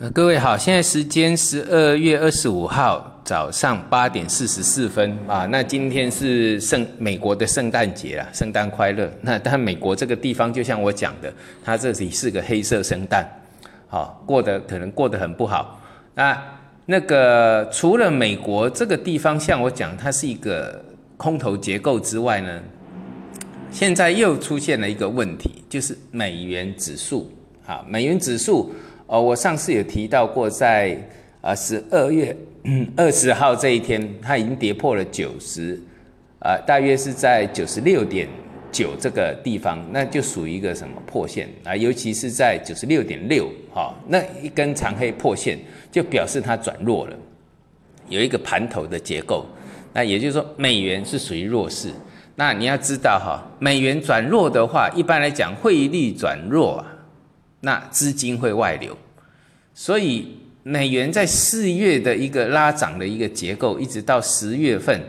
呃，各位好，现在时间十二月二十五号早上八点四十四分啊。那今天是圣美国的圣诞节啦，圣诞快乐。那但美国这个地方，就像我讲的，它这里是个黑色圣诞，好过得可能过得很不好。那那个除了美国这个地方，像我讲，它是一个空头结构之外呢，现在又出现了一个问题，就是美元指数啊，美元指数。哦，我上次有提到过，在啊十二月二十号这一天，它已经跌破了九十，啊，大约是在九十六点九这个地方，那就属于一个什么破线啊？尤其是在九十六点六，哈，那一根长黑破线，就表示它转弱了，有一个盘头的结构。那也就是说，美元是属于弱势。那你要知道哈，美元转弱的话，一般来讲，汇率转弱啊。那资金会外流，所以美元在四月的一个拉涨的一个结构，一直到十月份，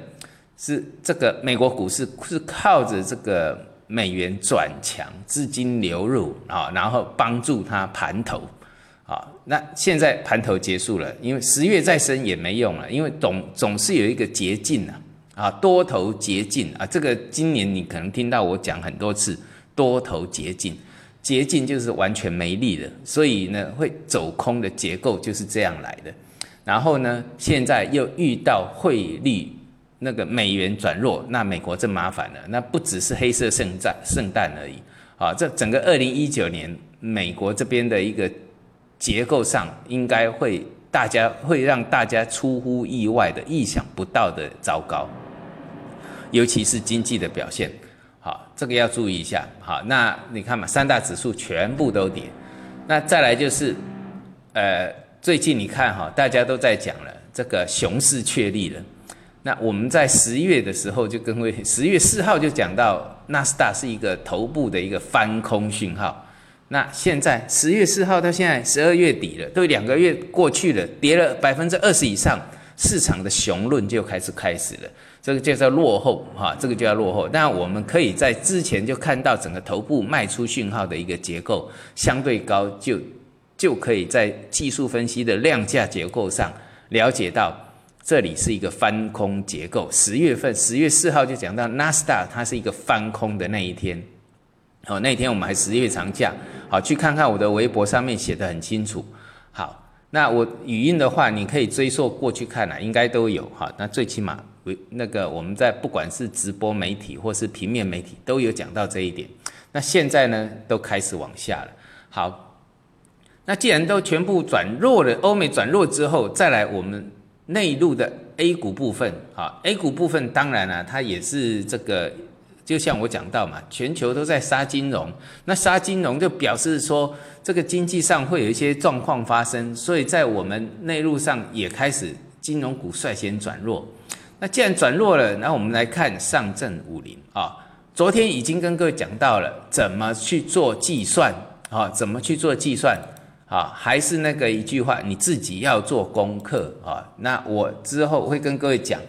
是这个美国股市是靠着这个美元转强，资金流入啊，然后帮助它盘头啊。那现在盘头结束了，因为十月再升也没用了，因为总总是有一个捷径啊，啊，多头捷径啊，这个今年你可能听到我讲很多次，多头捷径。捷径就是完全没力的，所以呢，会走空的结构就是这样来的。然后呢，现在又遇到汇率那个美元转弱，那美国真麻烦了。那不只是黑色圣诞圣诞而已啊，这整个二零一九年美国这边的一个结构上，应该会大家会让大家出乎意外的、意想不到的糟糕，尤其是经济的表现。好，这个要注意一下。好，那你看嘛，三大指数全部都跌。那再来就是，呃，最近你看哈，大家都在讲了，这个熊市确立了。那我们在十月的时候就跟位，十月四号就讲到纳斯达是一个头部的一个翻空讯号。那现在十月四号到现在十二月底了，都两个月过去了，跌了百分之二十以上。市场的雄论就开始开始了，这个就叫落后哈，这个就叫落后。但我们可以在之前就看到整个头部卖出讯号的一个结构相对高，就就可以在技术分析的量价结构上了解到这里是一个翻空结构。十月份十月四号就讲到纳斯达它是一个翻空的那一天，好，那天我们还十月长假，好去看看我的微博上面写的很清楚，好。那我语音的话，你可以追溯过去看了，应该都有哈。那最起码，为那个我们在不管是直播媒体或是平面媒体都有讲到这一点。那现在呢，都开始往下了。好，那既然都全部转弱了，欧美转弱之后，再来我们内陆的 A 股部分啊，A 股部分当然了，它也是这个。就像我讲到嘛，全球都在杀金融，那杀金融就表示说这个经济上会有一些状况发生，所以在我们内陆上也开始金融股率先转弱。那既然转弱了，那我们来看上证五零啊，昨天已经跟各位讲到了怎么去做计算啊，怎么去做计算啊，还是那个一句话，你自己要做功课啊。那我之后会跟各位讲。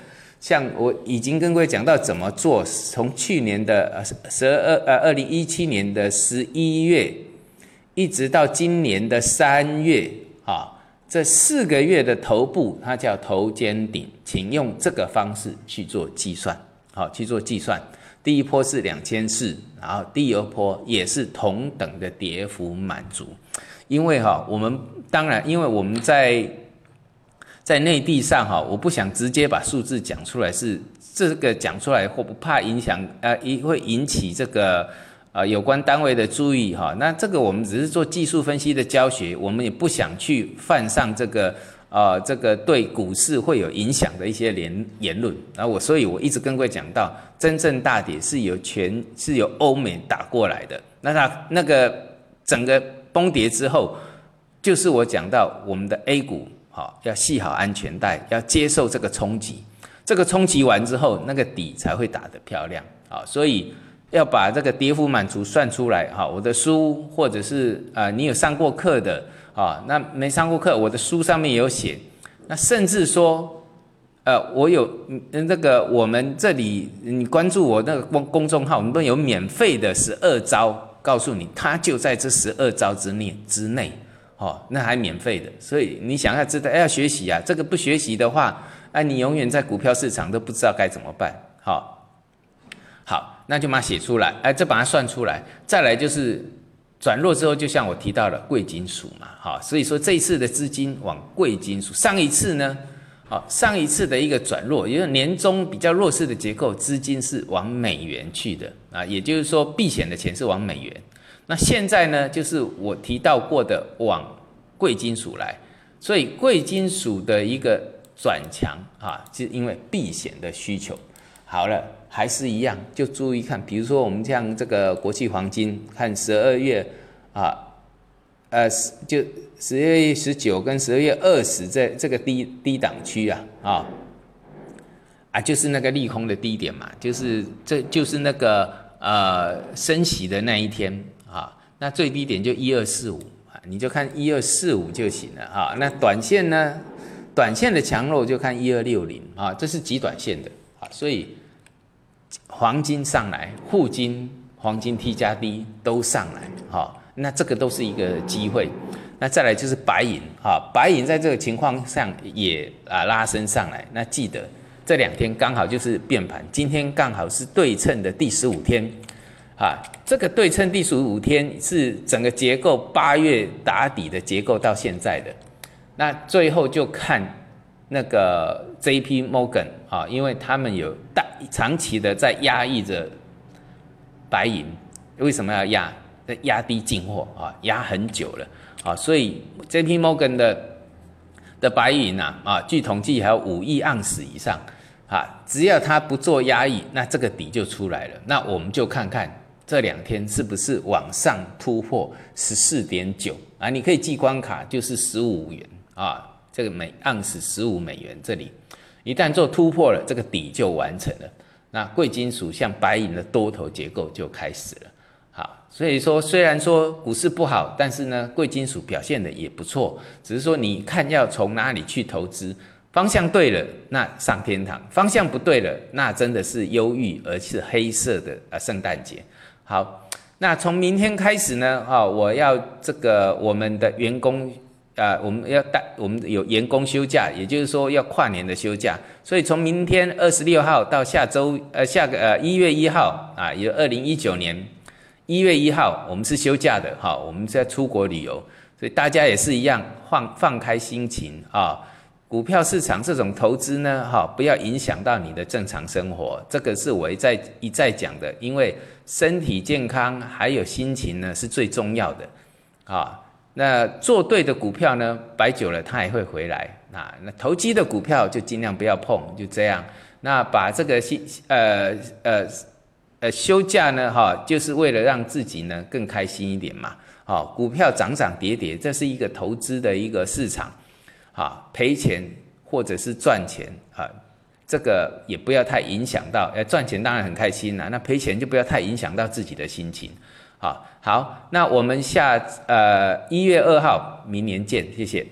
像我已经跟各位讲到怎么做，从去年的十二呃二零一七年的十一月，一直到今年的三月啊，这四个月的头部它叫头肩顶，请用这个方式去做计算，好去做计算。第一波是两千四，然后第二波也是同等的跌幅满足，因为哈我们当然因为我们在。在内地上哈，我不想直接把数字讲出来，是这个讲出来或不怕影响，呃，一会引起这个呃有关单位的注意哈。那这个我们只是做技术分析的教学，我们也不想去犯上这个呃这个对股市会有影响的一些言言论。然后我所以我一直跟各位讲到，真正大跌是由全是由欧美打过来的。那它那个整个崩跌之后，就是我讲到我们的 A 股。好，要系好安全带，要接受这个冲击。这个冲击完之后，那个底才会打得漂亮。啊，所以要把这个跌幅满足算出来。哈，我的书或者是啊，你有上过课的啊，那没上过课，我的书上面有写。那甚至说，呃，我有嗯那个我们这里，你关注我那个公公众号，我们都有免费的十二招，告诉你，它就在这十二招之内之内。哦，那还免费的，所以你想要知道要学习啊，这个不学习的话，哎，你永远在股票市场都不知道该怎么办。好，好，那就把它写出来，哎，再把它算出来，再来就是转弱之后，就像我提到了贵金属嘛，好，所以说这一次的资金往贵金属，上一次呢，好，上一次的一个转弱，因为年终比较弱势的结构，资金是往美元去的啊，也就是说避险的钱是往美元。那现在呢，就是我提到过的往贵金属来，所以贵金属的一个转强啊，是因为避险的需求。好了，还是一样，就注意看，比如说我们像这个国际黄金，看十二月啊，呃，就十二月十九跟十二月二十这这个低低档区啊，啊，啊，就是那个利空的低点嘛，就是这就是那个呃升息的那一天。啊，那最低点就一二四五啊，你就看一二四五就行了啊。那短线呢，短线的强弱就看一二六零啊，这是极短线的啊。所以黄金上来，沪金、黄金 T 加 D 都上来，哈，那这个都是一个机会。那再来就是白银啊，白银在这个情况上也啊拉升上来。那记得这两天刚好就是变盘，今天刚好是对称的第十五天。啊，这个对称第十五天是整个结构八月打底的结构到现在的，那最后就看那个 J P Morgan 啊，因为他们有大长期的在压抑着白银，为什么要压？压低进货啊，压很久了啊，所以 J P Morgan 的的白银呐啊，据统计还有五亿盎司以上啊，只要它不做压抑，那这个底就出来了，那我们就看看。这两天是不是往上突破十四点九啊？你可以记关卡，就是十五元啊，这个每盎司十五美元。这里一旦做突破了，这个底就完成了。那贵金属像白银的多头结构就开始了。好，所以说虽然说股市不好，但是呢，贵金属表现的也不错。只是说你看要从哪里去投资，方向对了，那上天堂；方向不对了，那真的是忧郁而是黑色的啊，圣诞节。好，那从明天开始呢？啊，我要这个我们的员工，啊，我们要带我们有员工休假，也就是说要跨年的休假。所以从明天二十六号到下周，呃，下个呃一月一号啊，有二零一九年一月一号，我们是休假的。哈，我们在出国旅游，所以大家也是一样，放放开心情啊。股票市场这种投资呢，哈，不要影响到你的正常生活，这个是我一再一再讲的，因为身体健康还有心情呢是最重要的，啊，那做对的股票呢，摆久了它也会回来，那那投机的股票就尽量不要碰，就这样，那把这个休呃呃呃休假呢，哈，就是为了让自己呢更开心一点嘛，好，股票涨涨跌跌，这是一个投资的一个市场。啊，赔钱或者是赚钱啊，这个也不要太影响到。要，赚钱当然很开心啦，那赔钱就不要太影响到自己的心情。好，好，那我们下呃一月二号，明年见，谢谢。